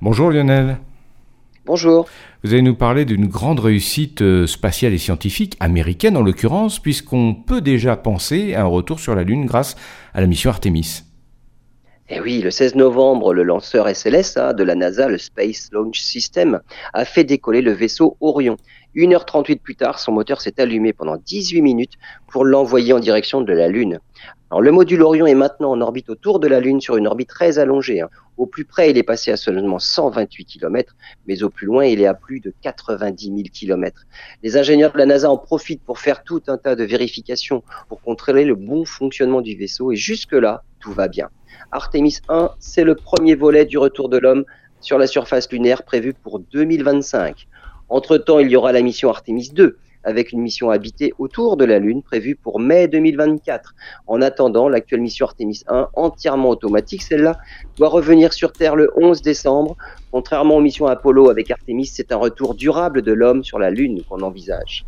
Bonjour Lionel. Bonjour. Vous allez nous parler d'une grande réussite euh, spatiale et scientifique, américaine en l'occurrence, puisqu'on peut déjà penser à un retour sur la Lune grâce à la mission Artemis. Eh oui, le 16 novembre, le lanceur SLS hein, de la NASA, le Space Launch System, a fait décoller le vaisseau Orion. 1h38 plus tard, son moteur s'est allumé pendant 18 minutes pour l'envoyer en direction de la Lune. Alors, le module Orion est maintenant en orbite autour de la Lune sur une orbite très allongée. Hein. Au plus près, il est passé à seulement 128 km, mais au plus loin, il est à plus de 90 000 km. Les ingénieurs de la NASA en profitent pour faire tout un tas de vérifications pour contrôler le bon fonctionnement du vaisseau et jusque-là, va bien. Artemis 1, c'est le premier volet du retour de l'homme sur la surface lunaire prévu pour 2025. Entre-temps, il y aura la mission Artemis 2, avec une mission habitée autour de la Lune prévue pour mai 2024. En attendant, l'actuelle mission Artemis 1, entièrement automatique, celle-là, doit revenir sur Terre le 11 décembre. Contrairement aux missions Apollo avec Artemis, c'est un retour durable de l'homme sur la Lune qu'on envisage.